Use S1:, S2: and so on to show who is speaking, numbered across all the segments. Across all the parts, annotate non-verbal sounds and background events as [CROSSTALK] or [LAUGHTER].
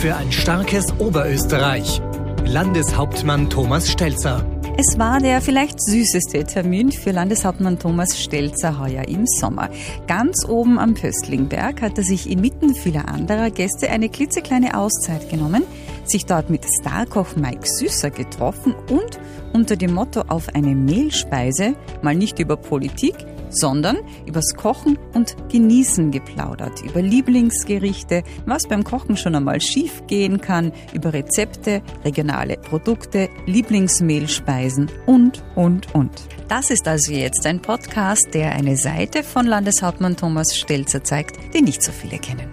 S1: für ein starkes Oberösterreich. Landeshauptmann Thomas Stelzer.
S2: Es war der vielleicht süßeste Termin für Landeshauptmann Thomas Stelzer heuer im Sommer. Ganz oben am Pöstlingberg hat er sich inmitten vieler anderer Gäste eine klitzekleine Auszeit genommen, sich dort mit Starkoch Mike Süßer getroffen und unter dem Motto auf eine Mehlspeise mal nicht über Politik, sondern übers Kochen und Genießen geplaudert, über Lieblingsgerichte, was beim Kochen schon einmal schief gehen kann, über Rezepte, regionale Produkte, Lieblingsmehlspeisen und, und, und. Das ist also jetzt ein Podcast, der eine Seite von Landeshauptmann Thomas Stelzer zeigt, die nicht so viele kennen.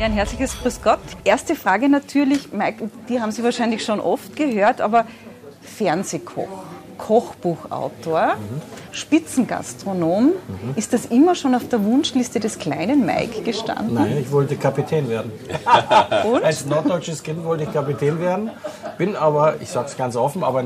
S2: Ja, ein herzliches Grüß Gott. Erste Frage natürlich, Mike, die haben Sie wahrscheinlich schon oft gehört, aber Fernsehkoch. Kochbuchautor, mhm. Spitzengastronom. Mhm. Ist das immer schon auf der Wunschliste des kleinen Mike gestanden?
S3: Nein, ich wollte Kapitän werden. [LAUGHS] Als norddeutsches Kind wollte ich Kapitän werden, bin aber, ich sage es ganz offen, aber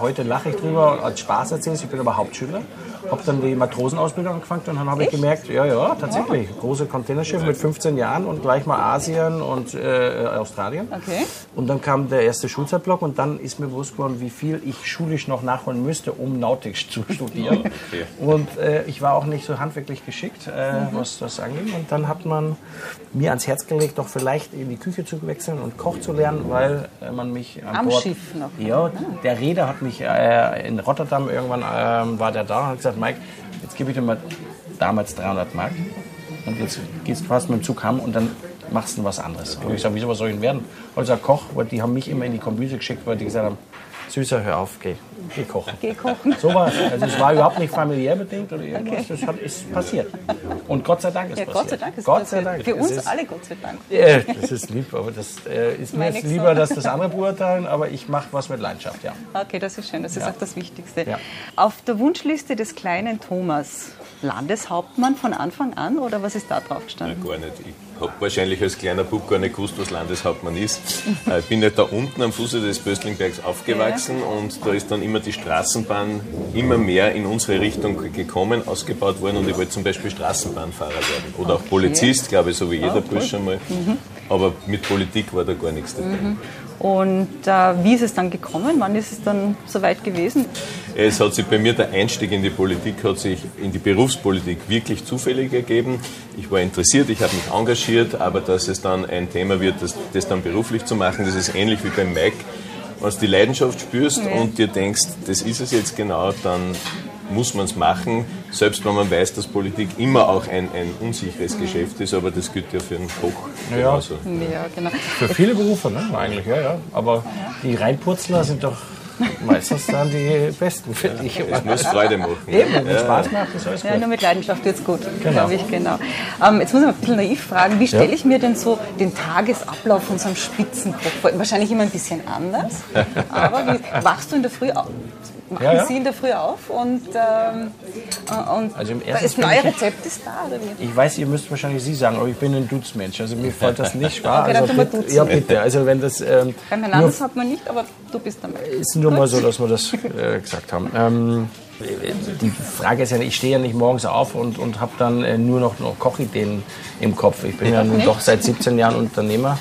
S3: heute lache ich drüber, als Spaß erzähle ich bin aber Hauptschüler habe dann die Matrosenausbildung angefangen und dann habe ich gemerkt, ja, ja, tatsächlich, große Containerschiff mit 15 Jahren und gleich mal Asien und äh, Australien. Okay. Und dann kam der erste Schulzeitblock und dann ist mir bewusst geworden, wie viel ich schulisch noch nachholen müsste, um Nautik zu studieren. [LAUGHS] Okay. Und äh, ich war auch nicht so handwerklich geschickt, äh, was das angeht. Und dann hat man mir ans Herz gelegt, doch vielleicht in die Küche zu wechseln und Koch zu lernen, weil äh, man mich
S2: an Am Bord, Schiff noch.
S3: Ja, der Reeder hat mich äh, in Rotterdam irgendwann ähm, war der da und hat gesagt, Mike, jetzt gebe ich dir mal damals 300 Mark und jetzt gehst du fast mit dem Zug heim und dann machst du was anderes. Und ich sage, wieso, was soll ich denn werden? Und ich sage, Koch, weil die haben mich immer in die Kombüse geschickt, weil die gesagt haben, Süßer, hör auf, geh, geh kochen.
S2: Geh kochen.
S3: So war es. Also es war [LAUGHS] überhaupt nicht familiär bedingt oder irgendwas. Okay. Das hat, ist passiert. Und Gott sei Dank ist ja,
S2: passiert. Gott sei Dank ist
S3: Gott sei Dank.
S2: Für uns ist, alle Gott sei Dank.
S3: Ja, das ist lieb, aber das äh, ist mir jetzt lieber, dass das andere beurteilen, aber ich mache was mit Leidenschaft, ja.
S2: Okay, das ist schön. Das ist ja. auch das Wichtigste. Ja. Auf der Wunschliste des kleinen Thomas Landeshauptmann von Anfang an oder was ist da drauf gestanden?
S4: Nein, gar nicht. Ich habe wahrscheinlich als kleiner Bub gar nicht gewusst, was Landeshauptmann ist. [LAUGHS] Äh, ich bin ja da unten am Fuße des Böstlingbergs aufgewachsen ja. und da ist dann immer die Straßenbahn immer mehr in unsere Richtung gekommen, ausgebaut worden und ich wollte zum Beispiel Straßenbahnfahrer werden oder okay. auch Polizist, glaube ich, so wie jeder oh, Bursche mal. Mhm. Aber mit Politik war da gar nichts dabei. Mhm.
S2: Und äh, wie ist es dann gekommen? Wann ist es dann soweit gewesen?
S4: Es hat sich bei mir der Einstieg in die Politik, hat sich in die Berufspolitik wirklich zufällig ergeben. Ich war interessiert, ich habe mich engagiert, aber dass es dann ein Thema wird, das, das dann beruflich zu machen, das ist ähnlich wie beim Mike. Wenn du die Leidenschaft spürst ja. und dir denkst, das ist es jetzt genau, dann muss man es machen, selbst wenn man weiß, dass Politik immer auch ein, ein unsicheres mhm. Geschäft ist, aber das gilt ja für einen Koch
S3: ja. genauso. Ja, genau. Für viele Berufe, ne? eigentlich, ja, ja. Aber die Reinpurzler sind doch meistens dann die besten, finde ich.
S4: Es muss Freude machen.
S3: Eben, wenn ja. Spaß macht, ist alles gut.
S2: Ja, nur mit Leidenschaft wird es gut, genau. glaube ich, genau. Ähm, jetzt muss ich mal ein bisschen naiv fragen, wie stelle ich mir denn so den Tagesablauf von so einem Spitzenkoch vor? Wahrscheinlich immer ein bisschen anders, [LAUGHS] aber wie, wachst du in der Früh auf? Machen ja, ja. Sie in der Früh auf und, ähm, äh, und also das neue Rezept ist da, oder wie?
S3: Ich weiß, ihr müsst wahrscheinlich Sie sagen, aber ich bin ein Dutzmensch, also mir [LAUGHS] fällt das nicht schwer. Okay, also, bitte, ja, bitte. Also wenn das, ähm,
S2: Beim Herrn Landers hat man nicht, aber du bist dabei.
S3: Ist nur Gut. mal so, dass wir das äh, gesagt haben. Ähm, die Frage ist ja, ich stehe ja nicht morgens auf und, und habe dann äh, nur noch, noch Kochideen im Kopf. Ich bin ja nun doch seit 17 Jahren Unternehmer.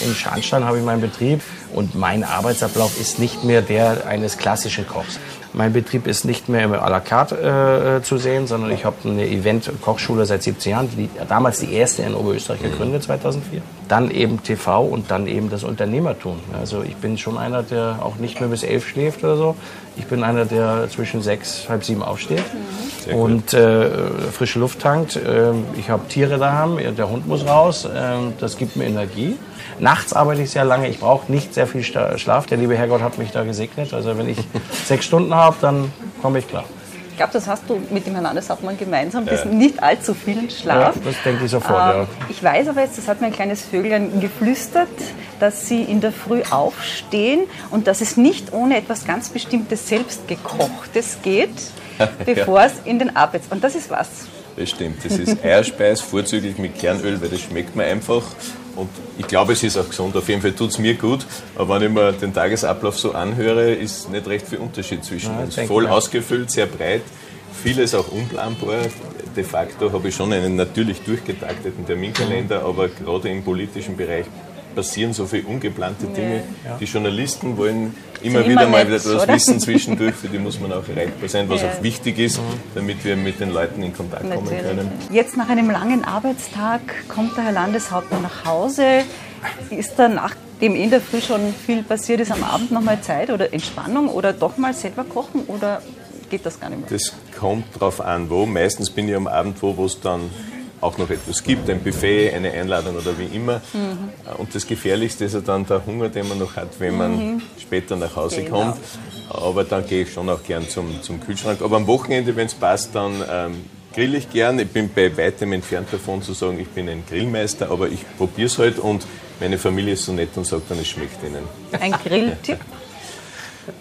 S3: In Scharnstein habe ich meinen Betrieb und mein Arbeitsablauf ist nicht mehr der eines klassischen Kochs. Mein Betrieb ist nicht mehr à la carte äh, zu sehen, sondern ich habe eine Event-Kochschule seit 17 Jahren, die, damals die erste in Oberösterreich gegründet, 2004. Dann eben TV und dann eben das Unternehmertum. Also ich bin schon einer, der auch nicht mehr bis elf schläft oder so. Ich bin einer, der zwischen sechs, halb sieben aufsteht mhm. und äh, frische Luft tankt. Äh, ich habe Tiere daheim, der Hund muss raus. Äh, das gibt mir Energie. Nachts arbeite ich sehr lange. Ich brauche nicht sehr viel Schlaf. Der liebe Herrgott hat mich da gesegnet. Also wenn ich [LAUGHS] sechs Stunden habe, dann komme ich klar.
S2: Ich glaube, das hast du mit dem Herrn Landeshauptmann gemeinsam, ja. nicht allzu viel Schlaf. Ja,
S3: das denke ich sofort, ähm, ja.
S2: Ich weiß aber jetzt, das hat mir ein kleines Vögelchen geflüstert, dass Sie in der Früh aufstehen und dass es nicht ohne etwas ganz Bestimmtes Selbstgekochtes geht, [LAUGHS] bevor es in den Arbeits... Und das ist was?
S4: Das stimmt. Das ist Eierspeis, vorzüglich mit Kernöl, weil das schmeckt mir einfach. Und ich glaube, es ist auch gesund. Auf jeden Fall tut es mir gut. Aber wenn ich mir den Tagesablauf so anhöre, ist nicht recht viel Unterschied zwischen uns. Ja, voll ausgefüllt, sehr breit, vieles auch unplanbar. de facto habe ich schon einen natürlich durchgetakteten Terminkalender, aber gerade im politischen Bereich passieren so viele ungeplante Dinge. Ja. Die Journalisten wollen immer wieder mal etwas wissen zwischendurch, [LAUGHS] für die muss man auch erreichbar sein, was ja. auch wichtig ist, mhm. damit wir mit den Leuten in Kontakt Natürlich. kommen können.
S2: Jetzt nach einem langen Arbeitstag kommt der Herr Landeshauptmann nach Hause. Ist da nach dem in der Früh schon viel passiert ist, am Abend nochmal Zeit oder Entspannung oder doch mal selber kochen oder geht das gar nicht mehr?
S4: Das kommt drauf an, wo. Meistens bin ich am Abend wo, wo es dann auch noch etwas gibt, ein Buffet, eine Einladung oder wie immer. Mhm. Und das Gefährlichste ist ja dann der Hunger, den man noch hat, wenn man mhm. später nach Hause genau. kommt. Aber dann gehe ich schon auch gern zum, zum Kühlschrank. Aber am Wochenende, wenn es passt, dann ähm, grill ich gern. Ich bin bei weitem entfernt davon zu sagen, ich bin ein Grillmeister, aber ich probiere es halt und meine Familie ist so nett und sagt dann, es schmeckt ihnen.
S2: Ein Grilltipp? [LAUGHS]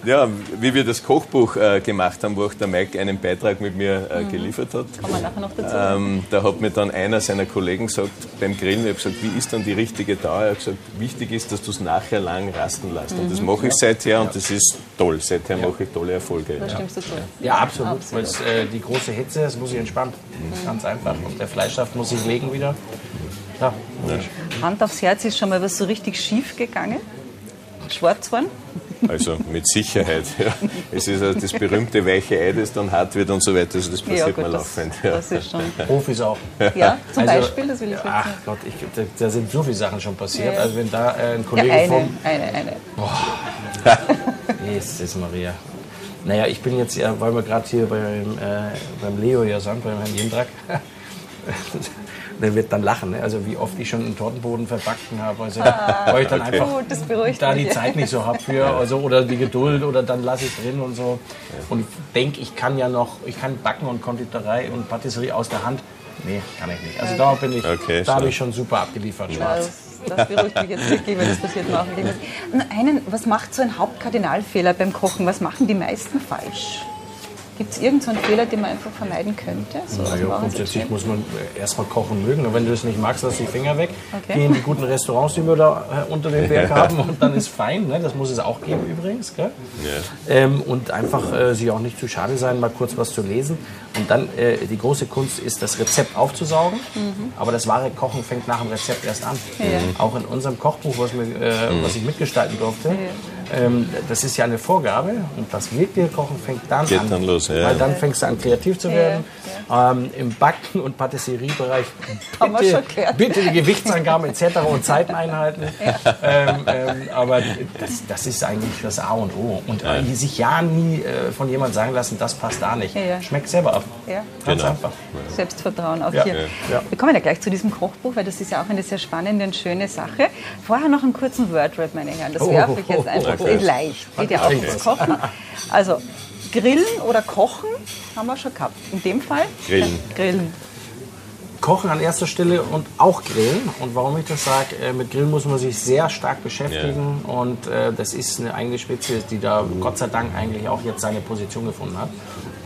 S4: Ja, wie wir das Kochbuch äh, gemacht haben, wo auch der Mike einen Beitrag mit mir äh, mhm. geliefert hat.
S2: Kommen wir nachher noch dazu.
S4: Ähm, da hat mir dann einer seiner Kollegen gesagt, beim Grillen, ich habe gesagt, wie ist dann die richtige Dauer? Er hat gesagt, wichtig ist, dass du es nachher lang rasten lässt. Und das mhm. mache ich seither ja. und das ist toll. Seither ja. mache ich tolle Erfolge.
S2: Das stimmst du zu.
S3: Ja, absolut. absolut. Weil äh, die große Hitze, das muss ich entspannt. Mhm. Ganz einfach. Und der Fleischsaft muss sich legen wieder.
S2: Ja. Hand aufs Herz, ist schon mal was so richtig schief gegangen? Schwarzwein?
S4: Also mit Sicherheit. Ja. Es ist ja das berühmte weiche Ei, das dann hart wird und so weiter. Also das passiert ja, gut, mal laufend.
S2: Ja. Das ist schon.
S3: Profis auch.
S2: Ja, zum also, Beispiel, das will ich
S3: Ach wissen. Gott, ich, da, da, sind so viele Sachen schon passiert. Also wenn da äh, ein Kollege eine, vom...
S2: Eine, eine. Boah. [LAUGHS]
S3: Jesus Maria. Naja, ich bin jetzt ja, weil wir gerade hier beim, äh, beim Leo ja sind, beim Herrn Jindrak. [LAUGHS] der wird dann lachen. Ne? Also wie oft ich schon einen Tortenboden verbacken habe. Also, ah, weil ich dann okay. einfach Gut, da die Zeit nicht so habe für also, oder die Geduld oder dann lasse ich drin und so. Und denke, ich kann ja noch, ich kann backen und Konditorei und Patisserie aus der Hand. Nee, kann ich nicht. Also da bin ich, okay, da habe ich schon super abgeliefert, schwarz.
S2: Das, beruhigt mich jetzt wirklich, weil das passiert auch Einen, was macht so ein Hauptkardinalfehler beim Kochen? Was machen die meisten falsch? Gibt es irgendeinen so Fehler, den man einfach vermeiden könnte?
S3: So naja, grundsätzlich muss man erstmal kochen mögen. Und wenn du es nicht magst, lass die Finger weg. Okay. Geh in die guten Restaurants, die wir da äh, unter dem Berg [LAUGHS] haben und dann ist fein. Ne? Das muss es auch geben übrigens. Gell? Ja. Ähm, und einfach äh, sich auch nicht zu schade sein, mal kurz was zu lesen. Und dann äh, die große Kunst ist, das Rezept aufzusaugen. Mhm. Aber das wahre Kochen fängt nach dem Rezept erst an. Ja. Auch in unserem Kochbuch, was, mir, äh, mhm. was ich mitgestalten durfte. Ja ähm, das ist ja eine Vorgabe und das wirkliche Kochen fängt dann
S4: Geht
S3: an.
S4: Dann los, ja.
S3: Weil dann fängst du an, kreativ zu werden. Ja, ähm, Im Backen- und Patisseriebereich [LAUGHS] bitte, bitte die Gewichtsangaben etc. und Zeiten einhalten. Ähm, ähm, aber das, das, ist eigentlich das A und O. Und sich ja nie äh, von jemandem sagen lassen, das passt da nicht. Schmeckt selber ab. Ganz genau. einfach.
S2: Selbstvertrauen auch hier. Wir kommen ja gleich zu diesem Kochbuch, weil das ist ja auch eine sehr spannende und schöne Sache. Vorher noch einen kurzen Wordrap, meine Herren. Das werfe ich jetzt einfach okay. geht leicht. Geht ja auch ums Kochen. Also Grillen oder Kochen haben wir schon gehabt. In dem Fall?
S4: Grillen.
S2: Grillen.
S3: Kochen an erster Stelle und auch Grillen. Und warum ich das sage, äh, mit Grillen muss man sich sehr stark beschäftigen. Ja. Und äh, das ist eine eigene Spitze, die da mhm. Gott sei Dank eigentlich auch jetzt seine Position gefunden hat.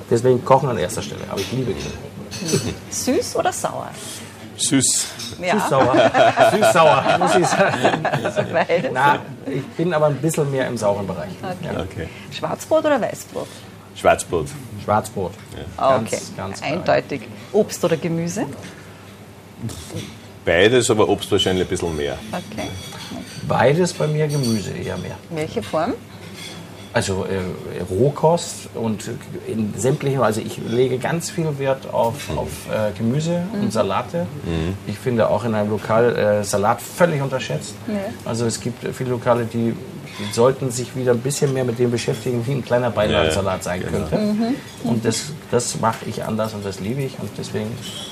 S3: Deswegen Kochen an erster Stelle. Aber ich liebe Grillen.
S2: Süß oder sauer?
S4: Süß.
S3: Ja. Süß-sauer. Süß-sauer, [LAUGHS] muss ich sagen. Na, ich bin aber ein bisschen mehr im sauren Bereich.
S2: Okay. Ja. okay. Schwarzbrot oder Weißbrot?
S4: Schwarzbrot.
S3: Schwarzbrot.
S2: Ja. Okay, ganz, ganz eindeutig. Obst oder Gemüse?
S4: Beides, aber Obst wahrscheinlich ein bisschen mehr.
S2: Okay.
S3: Beides bei mir Gemüse eher mehr.
S2: Welche Form?
S3: Also äh, Rohkost und in sämtlichen, also ich lege ganz viel Wert auf, auf äh, Gemüse mhm. und Salate. Mhm. Ich finde auch in einem Lokal äh, Salat völlig unterschätzt. Ja. Also es gibt viele Lokale, die, die, sollten sich wieder ein bisschen mehr mit dem beschäftigen, wie ein kleiner Beilagensalat sein genau. könnte. Mhm. Und das, das mache ich anders und das liebe ich und deswegen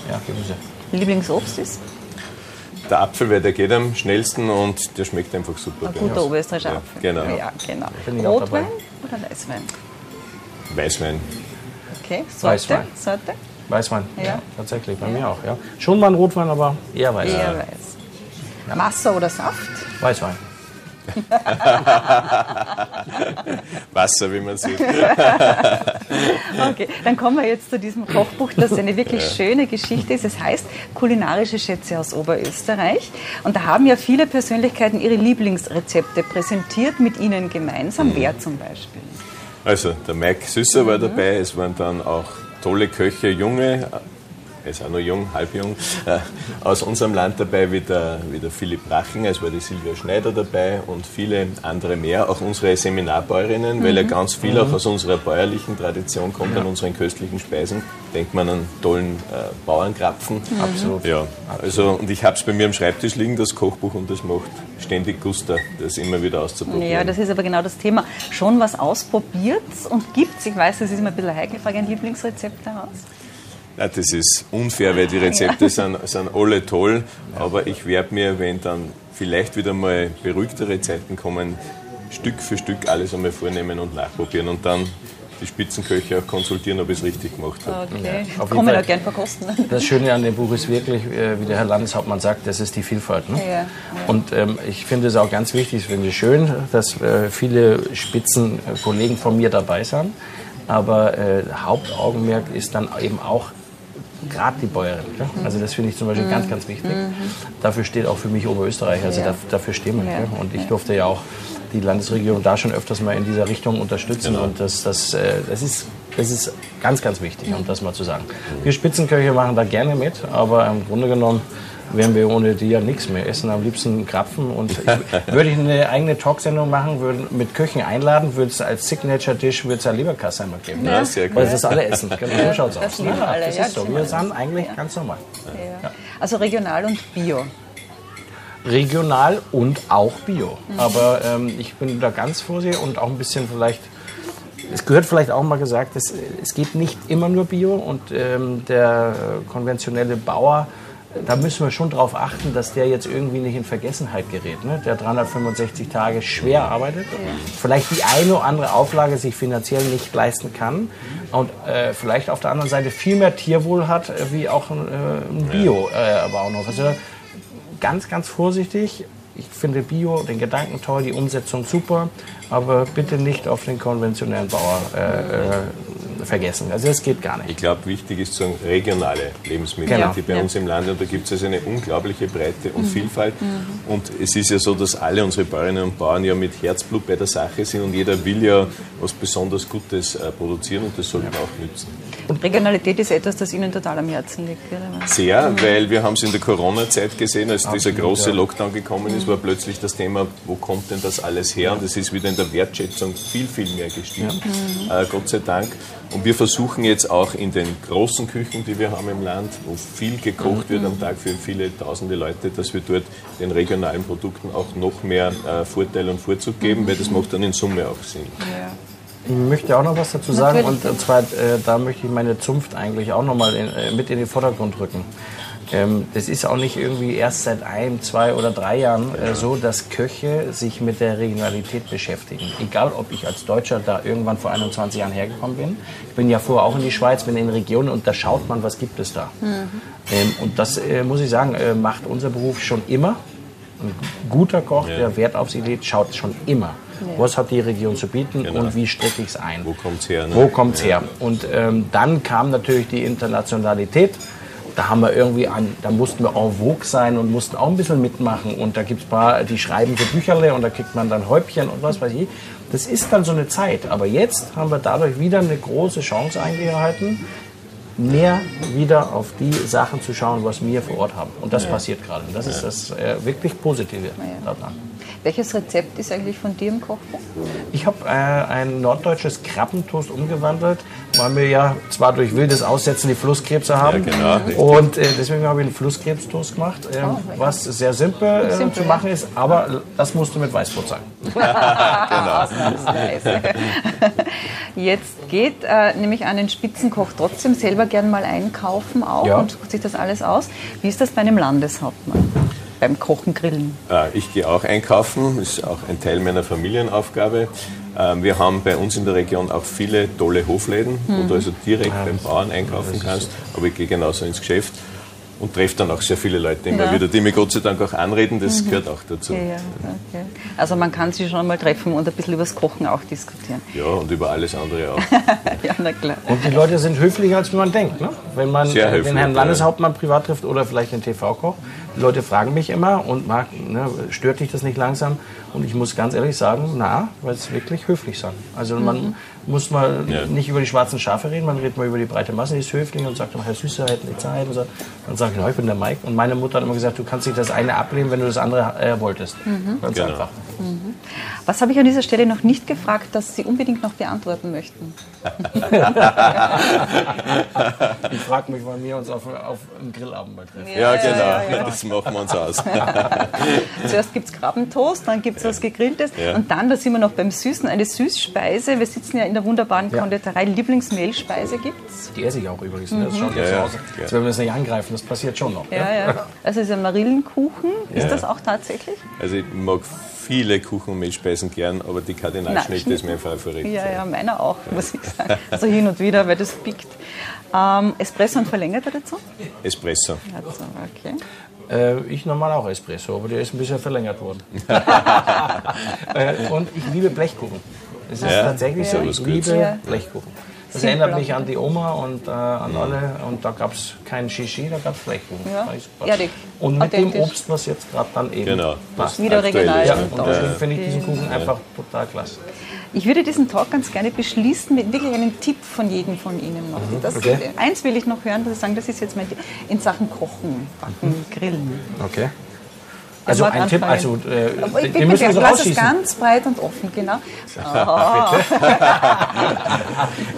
S3: ja, Gemüse.
S2: Lieblingsobst ist?
S4: Der Apfel, weil der geht am schnellsten und der schmeckt einfach super.
S2: Ein guter oberösterreichischer Apfel.
S4: Genau.
S2: Ja, genau. Rotwein oder Weißwein?
S4: Weißwein.
S2: Okay, Sorte? Weißwein.
S3: Sorte? Weißwein, ja. ja tatsächlich, bei ja. mir auch. Ja. Schon mal ein Rotwein, aber eher Weißwein.
S2: Eher Weiß. Ja. Wasser oder Saft?
S3: Weißwein. [LAUGHS]
S4: Wasser, wie man sieht. [LAUGHS]
S2: okay, dann kommen wir jetzt zu diesem Kochbuch, das eine wirklich ja. schöne Geschichte ist. Es heißt Kulinarische Schätze aus Oberösterreich. Und da haben ja viele Persönlichkeiten ihre Lieblingsrezepte präsentiert mit Ihnen gemeinsam. Mhm. Wer zum Beispiel?
S4: Also, der Mike Süsser mhm. war dabei. Es waren dann auch tolle Köche, junge er ist auch noch jung, halb jung, äh, aus unserem Land dabei, wie der, wie der Philipp Rachinger, es war die Silvia Schneider dabei und viele andere mehr, auch unsere Seminarbäuerinnen, mhm. weil ja ganz viel auch aus unserer bäuerlichen Tradition kommt, ja. an unseren köstlichen Speisen. Denkt man an tollen äh, Bauernkrapfen. Mhm. Absolut. Ja, also, und ich habe es bei mir am Schreibtisch liegen, das Kochbuch, und das macht ständig Guster, das immer wieder auszuprobieren.
S2: Ja, das ist aber genau das Thema. Schon was ausprobiert und gibt es, ich weiß, das ist immer ein bisschen heikle Frage, ein Lieblingsrezept daraus?
S4: Ja, das ist unfair, weil die Rezepte sind, sind alle toll, aber ich werde mir, wenn dann vielleicht wieder mal beruhigtere Zeiten kommen, Stück für Stück alles einmal vornehmen und nachprobieren und dann die Spitzenköche auch konsultieren, ob ich es richtig gemacht habe.
S2: Okay, ja, kommen wir da gern verkosten.
S3: Das Schöne an dem Buch ist wirklich, äh, wie der Herr Landeshauptmann sagt, das ist die Vielfalt. Ne? Ja, ja. Und ähm, ich finde es auch ganz wichtig, ich finde es schön, dass äh, viele Spitzenkollegen von mir dabei sind. Aber äh, Hauptaugenmerk ist dann eben auch gerade die Bäuerin. Ja? Also das finde ich zum Beispiel mhm. ganz, ganz wichtig. Mhm. Dafür steht auch für mich Oberösterreich, also ja. dafür stehen wir. Ja. Und ich durfte ja auch die Landesregierung da schon öfters mal in dieser Richtung unterstützen. Genau. Und das, das, äh, das, ist, das ist ganz, ganz wichtig, um das mal zu sagen. Wir Spitzenköche machen da gerne mit, aber im Grunde genommen wären wir ohne die ja nichts mehr. Essen am liebsten Krapfen. Und [LAUGHS] würde ich eine eigene Talksendung machen, würde mit Köchen einladen, würde es als Signature-Dish würde es ja Leberkasse einmal geben. Ja, sehr gut. Weil das alle essen. Genau, so schaut's das aus. Ja, alle. Das ist so. Wir sind eigentlich ja. ganz normal.
S2: Ja. Also regional und bio.
S3: Regional und auch bio. Mhm. Aber ähm, ich bin da ganz vorsichtig und auch ein bisschen vielleicht es gehört vielleicht auch mal gesagt, es, es geht nicht immer nur Bio und ähm, der konventionelle Bauer da müssen wir schon darauf achten, dass der jetzt irgendwie nicht in Vergessenheit gerät, ne? der 365 Tage schwer arbeitet, ja. vielleicht die eine oder andere Auflage sich finanziell nicht leisten kann und äh, vielleicht auf der anderen Seite viel mehr Tierwohl hat, äh, wie auch ein, äh, ein Bio-Bauernhof. Äh, also ganz, ganz vorsichtig. Ich finde Bio, den Gedanken toll, die Umsetzung super, aber bitte nicht auf den konventionellen Bauer äh, äh vergessen. Also das geht gar nicht.
S4: Ich glaube, wichtig ist zu sagen, regionale Lebensmittel, genau. die bei ja. uns im Land, und da gibt es also eine unglaubliche Breite und mhm. Vielfalt. Mhm. Und es ist ja so, dass alle unsere Bäuerinnen und Bauern ja mit Herzblut bei der Sache sind und jeder will ja was besonders Gutes äh, produzieren und das sollten wir auch nützen.
S2: Und Regionalität ist etwas, das Ihnen total am Herzen liegt, oder?
S4: Sehr, mhm. weil wir haben es in der Corona-Zeit gesehen, als Absolut, dieser große ja. Lockdown gekommen ist, war plötzlich das Thema, wo kommt denn das alles her? Und es ist wieder in der Wertschätzung viel, viel mehr gestiegen, ja. äh, Gott sei Dank. Und wir versuchen jetzt auch in den großen Küchen, die wir haben im Land, wo viel gekocht wird am Tag für viele tausende Leute, dass wir dort den regionalen Produkten auch noch mehr äh, Vorteil und Vorzug geben, weil das macht dann in Summe auch Sinn. Ja.
S3: Ich möchte auch noch was dazu sagen und, und zwar, äh, da möchte ich meine Zunft eigentlich auch noch mal in, äh, mit in den Vordergrund rücken. Ähm, das ist auch nicht irgendwie erst seit ein, zwei oder drei Jahren äh, so, dass Köche sich mit der Regionalität beschäftigen. Egal, ob ich als Deutscher da irgendwann vor 21 Jahren hergekommen bin. Ich bin ja vorher auch in die Schweiz, bin in Regionen und da schaut man, was gibt es da. Mhm. Ähm, und das, äh, muss ich sagen, äh, macht unser Beruf schon immer. Ein guter Koch, ja. der Wert auf sie legt, schaut schon immer. Ja. Was hat die Region zu bieten genau. und wie strecke ich es ein?
S4: Wo kommt es her? Ne?
S3: Wo kommt es ja. her? Und ähm, dann kam natürlich die Internationalität da haben wir irgendwie an, da mussten wir en vogue sein und mussten auch ein bisschen mitmachen. Und da gibt es paar, die schreiben so Bücherle und da kriegt man dann Häubchen und was weiß ich. Das ist dann so eine Zeit. Aber jetzt haben wir dadurch wieder eine große Chance eingehalten, mehr wieder auf die Sachen zu schauen, was wir vor Ort haben. Und das ja. passiert gerade. Und das ist das äh, wirklich Positive ja. daran.
S2: Welches Rezept ist eigentlich von dir im Kochbuch?
S3: Ich habe äh, ein norddeutsches Krabbentoast umgewandelt, weil wir ja zwar durch wildes Aussetzen die Flusskrebse haben. Ja, genau. Und äh, deswegen habe ich einen Flusskrebstoast gemacht, äh, oh, was sehr simpel, äh, simpel, zu machen ist, aber das musste mit Weißbrot sein. [LAUGHS] [LAUGHS] genau. [LAUGHS]
S2: Jetzt geht äh, nämlich an den Spitzenkoch trotzdem selber gern mal einkaufen auch ja. und sucht sich das alles aus. Wie ist das bei einem Landeshauptmann? Beim Kochen, Grillen?
S4: Äh, ich gehe auch einkaufen, ist auch ein Teil meiner Familienaufgabe. Ähm, wir haben bei uns in der Region auch viele tolle Hofläden, mhm. wo du also direkt beim Bauern einkaufen kannst, aber ich gehe genauso ins Geschäft. Und treffe dann auch sehr viele Leute immer ja. wieder, die mich Gott sei Dank auch anreden, das mhm. gehört auch dazu. Ja,
S2: okay. Also man kann sich schon mal treffen und ein bisschen über das Kochen auch diskutieren.
S4: Ja, und über alles andere auch. [LAUGHS]
S3: ja, na klar. Und die Leute sind höflicher, als man denkt. Ne? Wenn man sehr den Herrn Landeshauptmann privat trifft oder vielleicht den TV-Koch, die Leute fragen mich immer und mag, ne, stört dich das nicht langsam? Und ich muss ganz ehrlich sagen, na, weil es wirklich höflich sein. Also man mhm. muss mal ja. nicht über die schwarzen Schafe reden, man redet mal über die breite Masse, die ist höflich und sagt, Herr Süßer, hätten die Zeit. Und so. Dann sage ich, ich bin der Mike. Und meine Mutter hat immer gesagt, du kannst nicht das eine ablehnen, wenn du das andere äh, wolltest. Mhm. Ganz genau. einfach.
S2: Mhm. Was habe ich an dieser Stelle noch nicht gefragt, das Sie unbedingt noch beantworten möchten? [LAUGHS]
S3: ich frage mich, wann wir uns auf, auf einem Grillabend mal treffen.
S4: Ja, ja genau. Ja, ja. Das machen wir uns aus. [LAUGHS]
S2: Zuerst gibt es Krabbentoast, dann gibt es was Gegrilltes und dann, da sind wir noch beim Süßen, eine Süßspeise. Wir sitzen ja in der wunderbaren Konditorei. Lieblingsmehlspeise gibt es?
S3: Die esse ich auch übrigens. Ne? Das schaut ja, ja, aus, als wenn wir das nicht angreifen. Das passiert schon noch.
S2: Ja, ja. Also ein Marillenkuchen. Ist das auch tatsächlich?
S4: Also ich mag viele Kuchen- und Mehlspeisen gern, aber die Kardinalschnitte ist mein Favorit.
S2: Ja, ja, meiner auch, muss ich sagen. Also hin und wieder, weil das pickt. Ähm, Espresso und verlängerter dazu?
S4: Espresso.
S2: Also, okay.
S3: Äh, ich normal auch Espresso, aber der ist ein bisschen verlängert worden. [LAUGHS] äh, und ich liebe Blechkuchen. Es ist ja, tatsächlich so, ich liebe. Blechkuchen. Das erinnert mich an die Oma und äh, an alle. Und da gab es kein Shishi, da gab es Fleischkuchen. Ja. Ehrlich. Und mit dem Obst, was jetzt gerade dann eben
S4: genau.
S2: passt. Wieder regional.
S3: Ja, und deswegen finde ich diesen Kuchen einfach total klasse.
S2: Ich würde diesen Talk ganz gerne beschließen mit wirklich einem Tipp von jedem von Ihnen noch. Mhm, das, okay. Eins will ich noch hören, dass Sie sagen, das ist jetzt mein Tipp in Sachen Kochen, Backen, mhm. Grillen.
S3: Okay. Also ein Tipp, also
S2: äh, Aber ich den müssen wir so lass es ganz breit und offen, genau.
S3: Oh.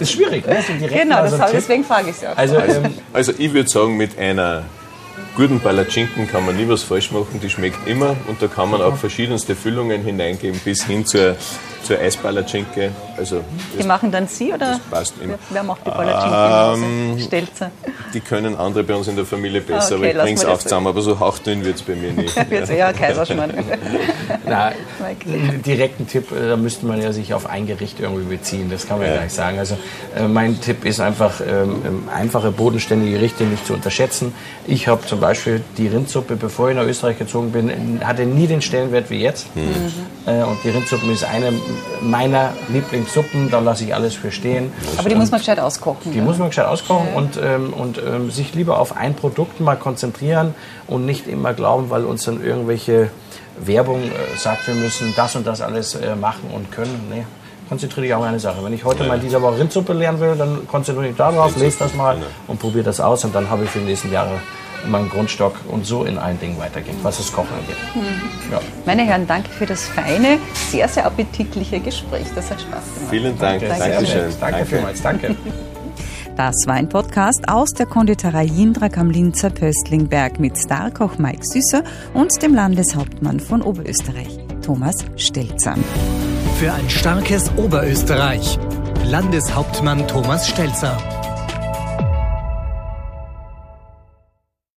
S3: [LAUGHS] ist schwierig, ne? So
S2: genau, das habe, deswegen frage ich es auch.
S4: Also, ähm, also ich würde sagen, mit einer guten Palatschinken kann man nie was falsch machen, die schmeckt immer und da kann man auch verschiedenste Füllungen hineingeben bis hin zur, zur Eispalatschinke. Also
S2: die machen dann Sie oder
S4: passt immer.
S2: Wer, macht die Palatschinke? Ähm, Stelzer?
S4: Die können andere bei uns in der Familie besser, okay, aber ich bringe es auch zusammen. Aber so hauchdünn wird es bei mir nicht. [LAUGHS]
S2: ja, ja Kaiserschmarrn. [LAUGHS]
S3: Nein, direkten Tipp, äh, da müsste man ja sich auf ein Gericht irgendwie beziehen, das kann man ja, ja gleich sagen. Also äh, mein Tipp ist einfach, ähm, ähm, einfache, bodenständige Gerichte nicht zu unterschätzen. Ich habe zum Beispiel die Rindsuppe, bevor ich nach Österreich gezogen bin, hatte nie den Stellenwert wie jetzt. Mhm. Äh, und die Rindsuppe ist eine meiner Lieblingssuppen, da lasse ich alles für stehen.
S2: Aber die und muss man gescheit auskochen.
S3: Die ja. muss man gescheit auskochen ja. und, ähm, und ähm, sich lieber auf ein Produkt mal konzentrieren und nicht immer glauben, weil uns dann irgendwelche Werbung äh, sagt, wir müssen das und das alles äh, machen und können. Nee konzentriere dich auf eine Sache. Wenn ich heute ja. mal in dieser Woche Rindsuppe lernen will, dann konzentriere ich darauf, lese das mal und probiere das aus und dann habe ich für die nächsten Jahre meinen Grundstock und so in allen Dingen weitergehen, was das Kochen angeht.
S2: Mhm. Ja. Meine Herren, danke für das feine, sehr, sehr appetitliche Gespräch. Das hat Spaß gemacht.
S4: Vielen Dank. Danke,
S3: Dankeschön. Danke, danke vielmals. Danke. [LAUGHS]
S2: Das war ein Podcast aus der Konditorei Jindrak am Linzer Pöstlingberg mit Starkoch Mike Süßer und dem Landeshauptmann von Oberösterreich, Thomas Stelzer.
S1: Für ein starkes Oberösterreich. Landeshauptmann Thomas Stelzer.